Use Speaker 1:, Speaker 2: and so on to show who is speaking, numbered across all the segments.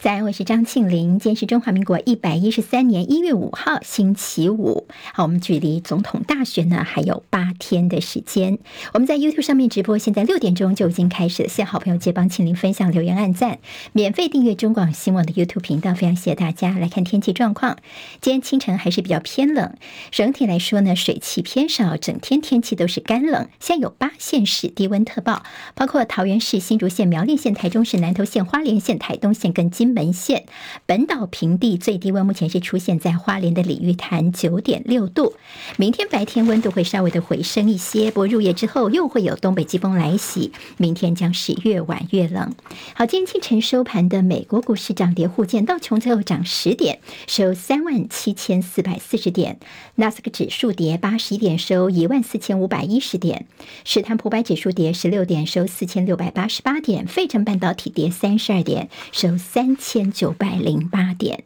Speaker 1: 在，我是张庆玲。今天是中华民国一百一十三年一月五号，星期五。好，我们距离总统大选呢还有八天的时间。我们在 YouTube 上面直播，现在六点钟就已经开始了。谢好朋友借帮庆玲分享、留言、按赞，免费订阅中广新闻的 YouTube 频道。非常谢谢大家来看天气状况。今天清晨还是比较偏冷，整体来说呢，水汽偏少，整天天气都是干冷。现有八县市低温特报，包括桃园市、新竹县、苗栗县、台中市、南投县、花莲县、台东县跟金。门县本岛平地最低温目前是出现在花莲的鲤鱼潭九点六度，明天白天温度会稍微的回升一些，不过入夜之后又会有东北季风来袭，明天将是越晚越冷。好，今天清晨收盘的美国股市涨跌互见，道琼最后涨十点，收三万七千四百四十点；纳斯克指数跌八十一点，收一万四千五百一十点；史坦普百指数跌十六点，收四千六百八十八点；费城半导体跌三十二点，收三。千九百零八点。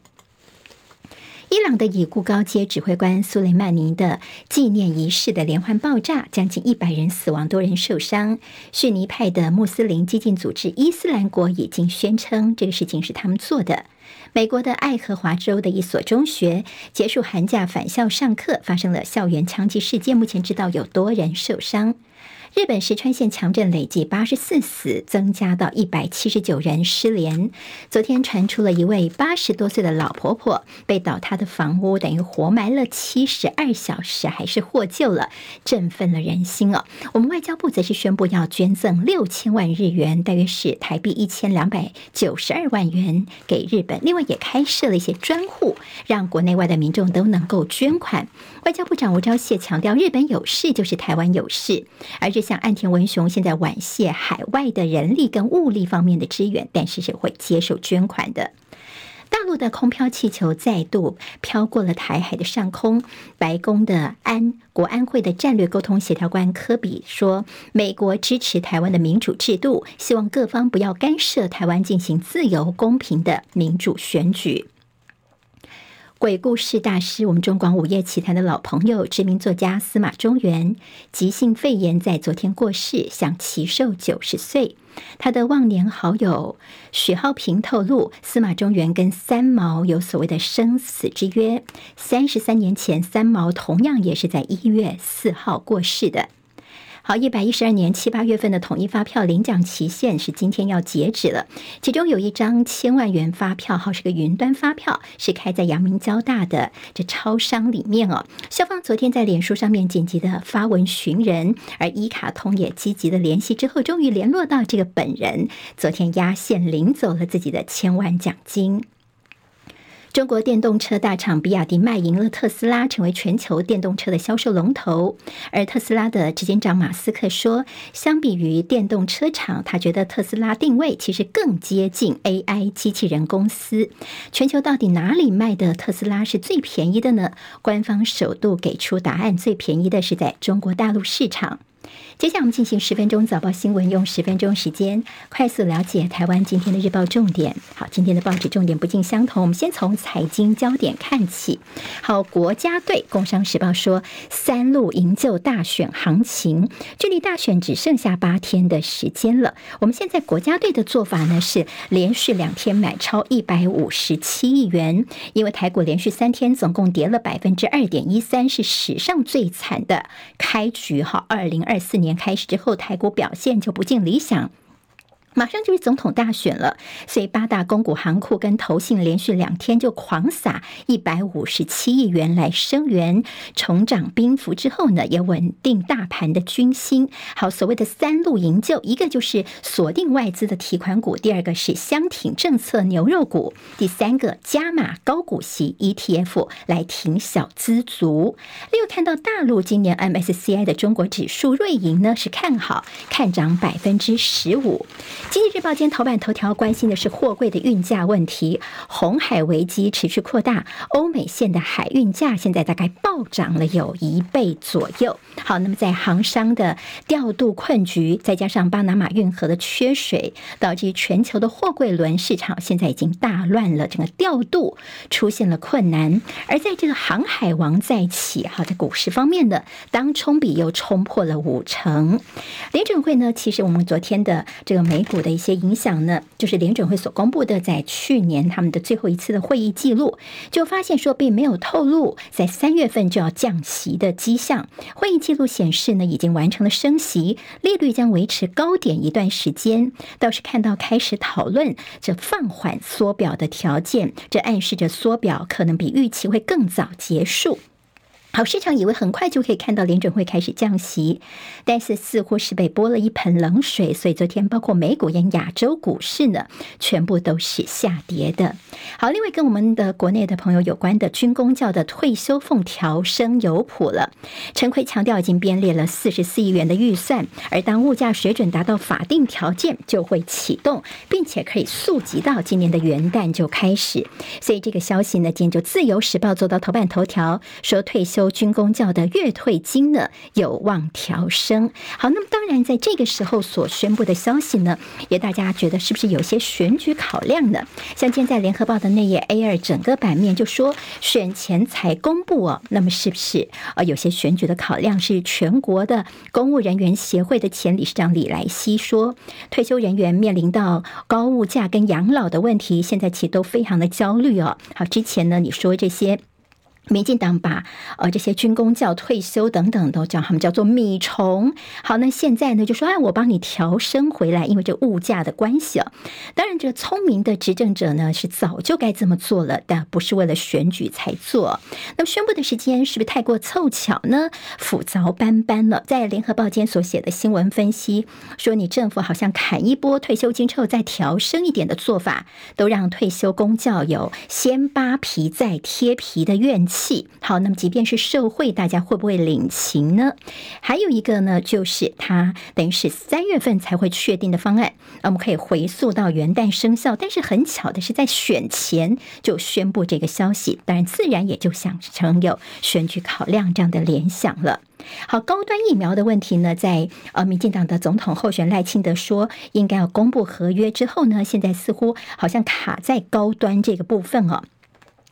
Speaker 1: 伊朗的已故高阶指挥官苏雷曼尼的纪念仪式的连环爆炸，将近一百人死亡，多人受伤。逊尼派的穆斯林激进组织伊斯兰国已经宣称这个事情是他们做的。美国的爱荷华州的一所中学结束寒假返校上课，发生了校园枪击事件，目前知道有多人受伤。日本石川县强震累计八十四死，增加到一百七十九人失联。昨天传出了一位八十多岁的老婆婆被倒塌的房屋等于活埋了七十二小时，还是获救了，振奋了人心哦。我们外交部则是宣布要捐赠六千万日元，大约是台币一千两百九十二万元给日本。另外也开设了一些专户，让国内外的民众都能够捐款。外交部长吴钊燮强调，日本有事就是台湾有事，而这。像岸田文雄现在婉谢海外的人力跟物力方面的支援，但是是会接受捐款的。大陆的空飘气球再度飘过了台海的上空。白宫的安国安会的战略沟通协调官科比说：“美国支持台湾的民主制度，希望各方不要干涉台湾进行自由公平的民主选举。”鬼故事大师，我们中广午夜奇谈的老朋友，知名作家司马中原，急性肺炎在昨天过世，享耆寿九十岁。他的忘年好友许浩平透露，司马中原跟三毛有所谓的生死之约。三十三年前，三毛同样也是在一月四号过世的。好，一百一十二年七八月份的统一发票领奖期限是今天要截止了。其中有一张千万元发票，号是个云端发票，是开在阳明交大的这超商里面哦。校方昨天在脸书上面紧急的发文寻人，而一卡通也积极的联系之后，终于联络到这个本人，昨天压线领走了自己的千万奖金。中国电动车大厂比亚迪卖赢了特斯拉，成为全球电动车的销售龙头。而特斯拉的执行长马斯克说，相比于电动车厂，他觉得特斯拉定位其实更接近 AI 机器人公司。全球到底哪里卖的特斯拉是最便宜的呢？官方首度给出答案，最便宜的是在中国大陆市场。接下来我们进行十分钟早报新闻，用十分钟时间快速了解台湾今天的日报重点。好，今天的报纸重点不尽相同，我们先从财经焦点看起。好，国家队，工商时报说，三路营救大选行情，距离大选只剩下八天的时间了。我们现在国家队的做法呢是连续两天买超一百五十七亿元，因为台股连续三天总共跌了百分之二点一三，是史上最惨的开局。哈，二零二四年。年开始之后，台股表现就不尽理想。马上就是总统大选了，所以八大公股行库跟投信连续两天就狂撒一百五十七亿元来声援，重掌兵符之后呢，也稳定大盘的军心。好，所谓的三路营救，一个就是锁定外资的提款股，第二个是相挺政策牛肉股，第三个加码高股息 ETF 来挺小资族。六看到大陆今年 MSCI 的中国指数瑞银呢是看好，看涨百分之十五。经济日报今天头版头条关心的是货柜的运价问题，红海危机持续扩大，欧美线的海运价现在大概暴涨了有一倍左右。好，那么在航商的调度困局，再加上巴拿马运河的缺水，导致全球的货柜轮市场现在已经大乱了，整个调度出现了困难。而在这个航海王再起，好，在股市方面的当冲比又冲破了五成。联准会呢，其实我们昨天的这个美股。的一些影响呢，就是联准会所公布的在去年他们的最后一次的会议记录，就发现说并没有透露在三月份就要降息的迹象。会议记录显示呢，已经完成了升息，利率将维持高点一段时间。倒是看到开始讨论这放缓缩表的条件，这暗示着缩表可能比预期会更早结束。好，市场以为很快就可以看到联准会开始降息，但是似乎是被泼了一盆冷水，所以昨天包括美股跟亚洲股市呢，全部都是下跌的。好，另外跟我们的国内的朋友有关的军工教的退休俸调升有谱了。陈奎强调已经编列了四十四亿元的预算，而当物价水准达到法定条件，就会启动，并且可以溯及到今年的元旦就开始。所以这个消息呢，今天就自由时报做到头版头条，说退休。军公教的月退金呢，有望调升。好，那么当然在这个时候所宣布的消息呢，也大家觉得是不是有些选举考量呢？像现在联合报的内页 A 二整个版面就说选前才公布哦，那么是不是呃有些选举的考量？是全国的公务人员协会的前理事长李来希说，退休人员面临到高物价跟养老的问题，现在其实都非常的焦虑哦。好，之前呢你说这些。民进党把呃这些军公教退休等等都叫他们叫做米虫。好，那现在呢就说哎，我帮你调升回来，因为这物价的关系啊。当然，这个聪明的执政者呢是早就该这么做了，但不是为了选举才做。那么宣布的时间是不是太过凑巧呢？斧凿斑斑了。在联合报间所写的新闻分析说，你政府好像砍一波退休金之后再调升一点的做法，都让退休公教有先扒皮再贴皮的怨气。气好，那么即便是受惠，大家会不会领情呢？还有一个呢，就是它等于是三月份才会确定的方案，那我们可以回溯到元旦生效。但是很巧的是，在选前就宣布这个消息，当然自然也就想成有选举考量这样的联想了。好，高端疫苗的问题呢，在呃，民进党的总统候选赖清德说应该要公布合约之后呢，现在似乎好像卡在高端这个部分哦。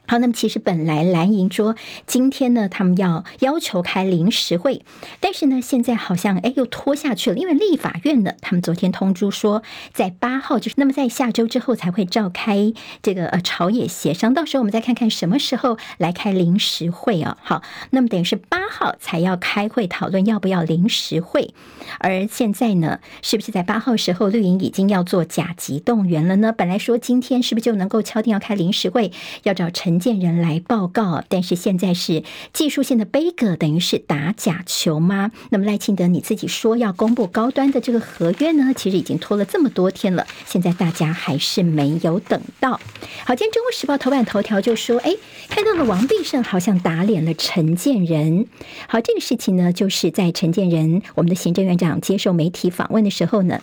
Speaker 1: 好，那么其实本来蓝营说今天呢，他们要要求开临时会，但是呢，现在好像哎又拖下去了，因为立法院呢，他们昨天通知说，在八号就是那么在下周之后才会召开这个呃朝野协商，到时候我们再看看什么时候来开临时会啊。好，那么等于是八号才要开会讨论要不要临时会，而现在呢，是不是在八号时候绿营已经要做甲级动员了呢？本来说今天是不是就能够敲定要开临时会，要找陈。陈建人来报告，但是现在是技术性的杯葛，等于是打假球吗？那么赖清德你自己说要公布高端的这个合约呢，其实已经拖了这么多天了，现在大家还是没有等到。好，今天《中国时报》头版头条就说，哎，看到了王必胜好像打脸了陈建仁。好，这个事情呢，就是在陈建仁我们的行政院长接受媒体访问的时候呢。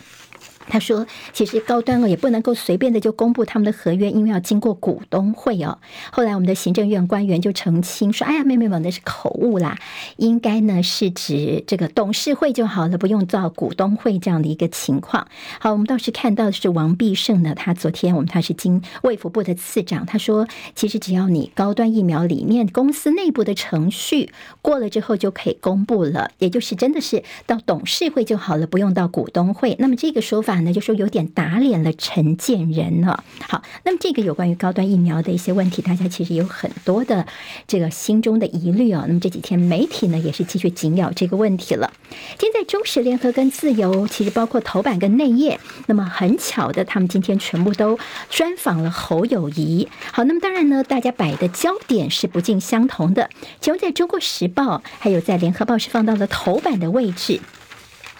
Speaker 1: 他说：“其实高端哦，也不能够随便的就公布他们的合约，因为要经过股东会哦。后来我们的行政院官员就澄清说：‘哎呀，妹妹们，那是口误啦，应该呢是指这个董事会就好了，不用到股东会这样的一个情况。’好，我们倒是看到的是王必胜呢，他昨天我们他是经卫福部的次长，他说，其实只要你高端疫苗里面公司内部的程序过了之后就可以公布了，也就是真的是到董事会就好了，不用到股东会。那么这个说法。”那就说有点打脸了陈建仁了。好，那么这个有关于高端疫苗的一些问题，大家其实有很多的这个心中的疑虑哦。那么这几天媒体呢也是继续紧咬这个问题了。今天在中时联合跟自由，其实包括头版跟内页，那么很巧的，他们今天全部都专访了侯友谊。好，那么当然呢，大家摆的焦点是不尽相同的。其中在中国时报还有在联合报是放到了头版的位置。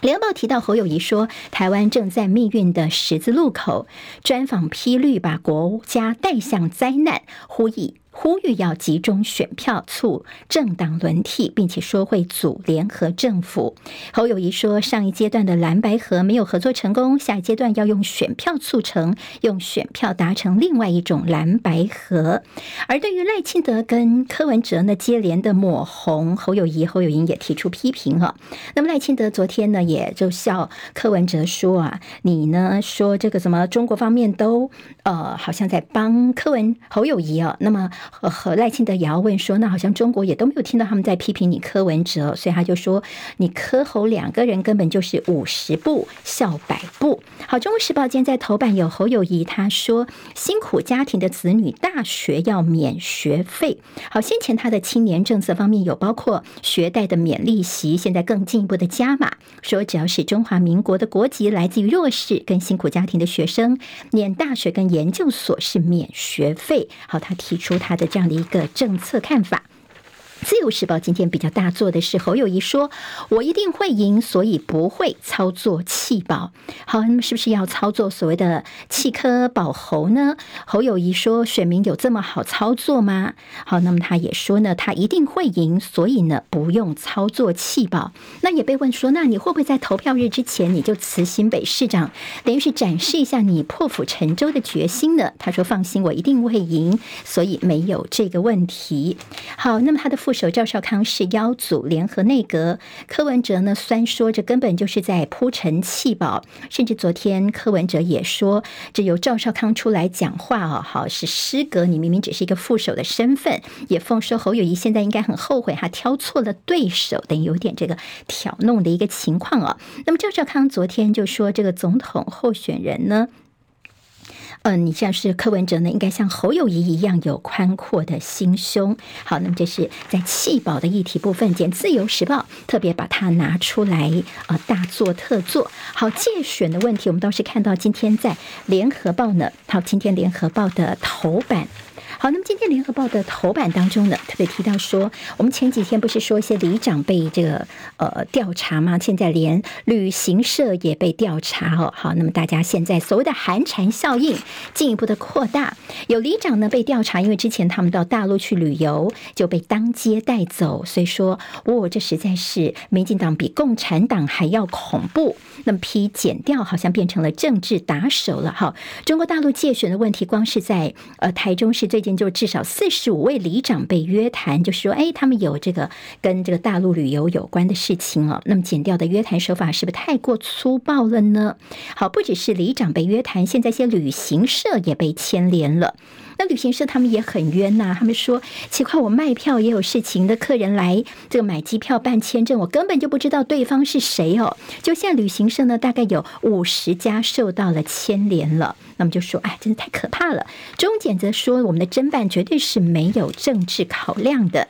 Speaker 1: 联报提到侯友谊说，台湾正在命运的十字路口，专访批绿，把国家带向灾难，呼吁。呼吁要集中选票促政党轮替，并且说会组联合政府。侯友宜说，上一阶段的蓝白合没有合作成功，下一阶段要用选票促成，用选票达成另外一种蓝白合。而对于赖清德跟柯文哲呢接连的抹红，侯友宜侯友宜也提出批评哈。那么赖清德昨天呢也就笑柯文哲说啊，你呢说这个什么中国方面都呃好像在帮柯文侯友宜啊，那么。呃和赖清德也要问说，那好像中国也都没有听到他们在批评你柯文哲，所以他就说你柯侯两个人根本就是五十步笑百步。好，《中国时报》今天在头版有侯友谊，他说辛苦家庭的子女大学要免学费。好，先前他的青年政策方面有包括学贷的免利息，现在更进一步的加码，说只要是中华民国的国籍，来自于弱势跟辛苦家庭的学生，念大学跟研究所是免学费。好，他提出他的这样的一个政策看法。自由时报今天比较大做的是侯友谊说：“我一定会赢，所以不会操作弃保。”好，那么是不是要操作所谓的弃科保侯呢？侯友谊说：“选民有这么好操作吗？”好，那么他也说呢，他一定会赢，所以呢不用操作弃保。那也被问说：“那你会不会在投票日之前你就辞新北市长，等于是展示一下你破釜沉舟的决心呢？”他说：“放心，我一定会赢，所以没有这个问题。”好，那么他的副。副手赵少康是邀组联合内阁，柯文哲呢虽说这根本就是在铺陈弃保，甚至昨天柯文哲也说，这由赵少康出来讲话哦，好是失格，你明明只是一个副手的身份，也奉说侯友谊现在应该很后悔，他挑错了对手，等于有点这个挑弄的一个情况哦。那么赵少康昨天就说，这个总统候选人呢。嗯，你像是柯文哲呢，应该像侯友谊一样有宽阔的心胸。好，那么这是在气保的议题部分，简自由时报特别把它拿出来啊，大做特做。好，借选的问题，我们倒是看到今天在联合报呢，好，今天联合报的头版。好，那么今天联合报的头版当中呢，特别提到说，我们前几天不是说一些里长被这个呃调查吗？现在连旅行社也被调查哦。好，那么大家现在所谓的寒蝉效应进一步的扩大，有里长呢被调查，因为之前他们到大陆去旅游就被当街带走，所以说，哦，这实在是民进党比共产党还要恐怖。那么批检调好像变成了政治打手了。哈，中国大陆借选的问题，光是在呃台中市最近。就至少四十五位里长被约谈，就是说，哎，他们有这个跟这个大陆旅游有关的事情哦。那么减调的约谈手法是不是太过粗暴了呢？好，不只是里长被约谈，现在一些旅行社也被牵连了。那旅行社他们也很冤呐，他们说奇怪，我卖票也有事情的客人来这个买机票办签证，我根本就不知道对方是谁哦。就现在旅行社呢，大概有五十家受到了牵连了。那么就说，哎，真的太可怕了。中检则说，我们的侦办绝对是没有政治考量的。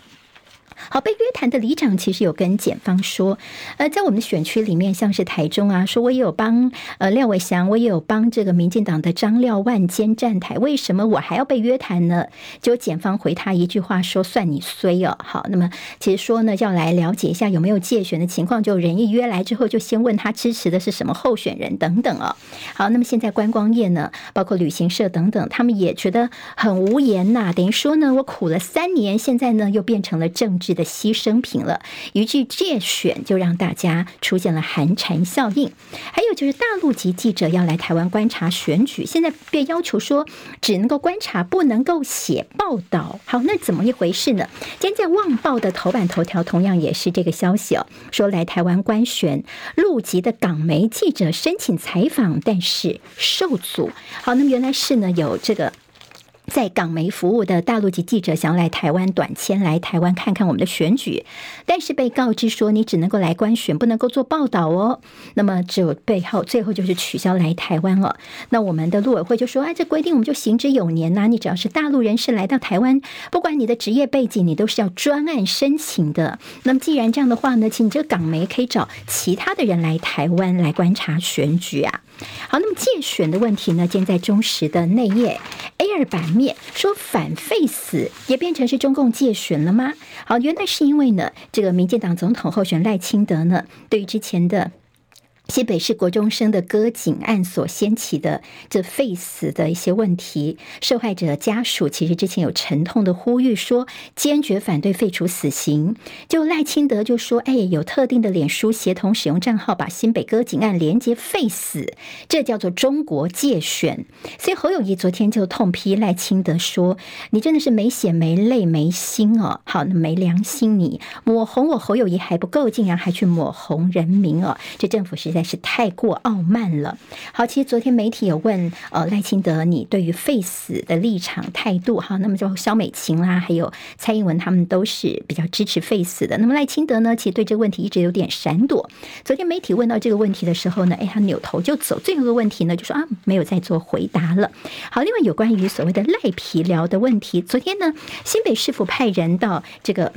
Speaker 1: 好，被约谈的里长其实有跟检方说，呃，在我们的选区里面，像是台中啊，说我也有帮呃廖伟翔，我也有帮这个民进党的张廖万坚站台，为什么我还要被约谈呢？就检方回他一句话说，算你衰哦。好，那么其实说呢，要来了解一下有没有借选的情况，就人一约来之后，就先问他支持的是什么候选人等等哦。好，那么现在观光业呢，包括旅行社等等，他们也觉得很无言呐，等于说呢，我苦了三年，现在呢又变成了政治。的牺牲品了，一句借选就让大家出现了寒蝉效应。还有就是大陆籍记者要来台湾观察选举，现在被要求说只能够观察，不能够写报道。好，那怎么一回事呢？今天在《旺报》的头版头条同样也是这个消息哦，说来台湾观选陆籍的港媒记者申请采访，但是受阻。好，那么原来是呢有这个。在港媒服务的大陆籍记者想要来台湾短签来台湾看看我们的选举，但是被告知说你只能够来观选，不能够做报道哦。那么只有背后最后就是取消来台湾了。那我们的陆委会就说：“哎，这规定我们就行之有年呐、你只要是大陆人士来到台湾，不管你的职业背景，你都是要专案申请的。那么既然这样的话呢，请你这个港媒可以找其他的人来台湾来观察选举啊。”好，那么借选的问题呢？建在中时的内页 A 二版说反废死也变成是中共借选了吗？好，原来是因为呢，这个民进党总统候选赖清德呢，对于之前的。新北市国中生的割颈案所掀起的这废死的一些问题，受害者家属其实之前有沉痛的呼吁说，坚决反对废除死刑。就赖清德就说：“哎，有特定的脸书协同使用账号，把新北割颈案连接废死，这叫做中国界选。”所以侯友谊昨天就痛批赖清德说：“你真的是没血没泪没心哦，好，那没良心你，抹红我侯友谊还不够，竟然还去抹红人民哦，这政府实在。”在是太过傲慢了。好，其实昨天媒体有问呃赖清德，你对于废死的立场态度哈，那么就萧美琴啦，还有蔡英文他们都是比较支持废死的。那么赖清德呢，其实对这个问题一直有点闪躲。昨天媒体问到这个问题的时候呢，哎，他扭头就走。最后一个问题呢，就说啊，没有再做回答了。好，另外有关于所谓的赖皮聊的问题，昨天呢，新北市府派人到这个。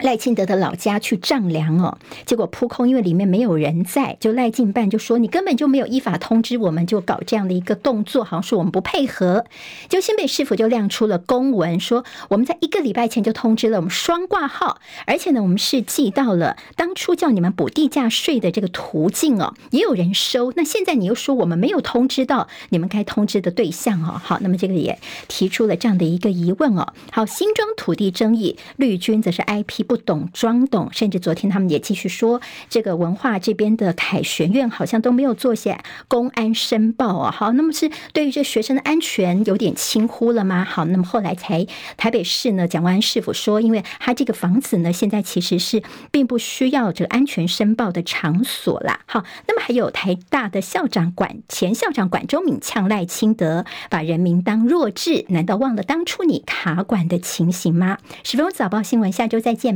Speaker 1: 赖清德的老家去丈量哦，结果扑空，因为里面没有人在，就赖进办就说，你根本就没有依法通知我们，就搞这样的一个动作，好像说我们不配合。就新北市府就亮出了公文，说我们在一个礼拜前就通知了，我们双挂号，而且呢，我们是寄到了当初叫你们补地价税的这个途径哦，也有人收。那现在你又说我们没有通知到你们该通知的对象哦，好，那么这个也提出了这样的一个疑问哦。好，新庄土地争议，绿军则是 IP。不懂装懂，甚至昨天他们也继续说，这个文化这边的凯旋院好像都没有做些公安申报啊。好，那么是对于这学生的安全有点轻忽了吗？好，那么后来才台北市呢，蒋万安市府说，因为他这个房子呢，现在其实是并不需要这个安全申报的场所啦。好，那么还有台大的校长管前校长管中闵呛赖清德，把人民当弱智，难道忘了当初你卡管的情形吗？十分钟早报新闻，下周再见。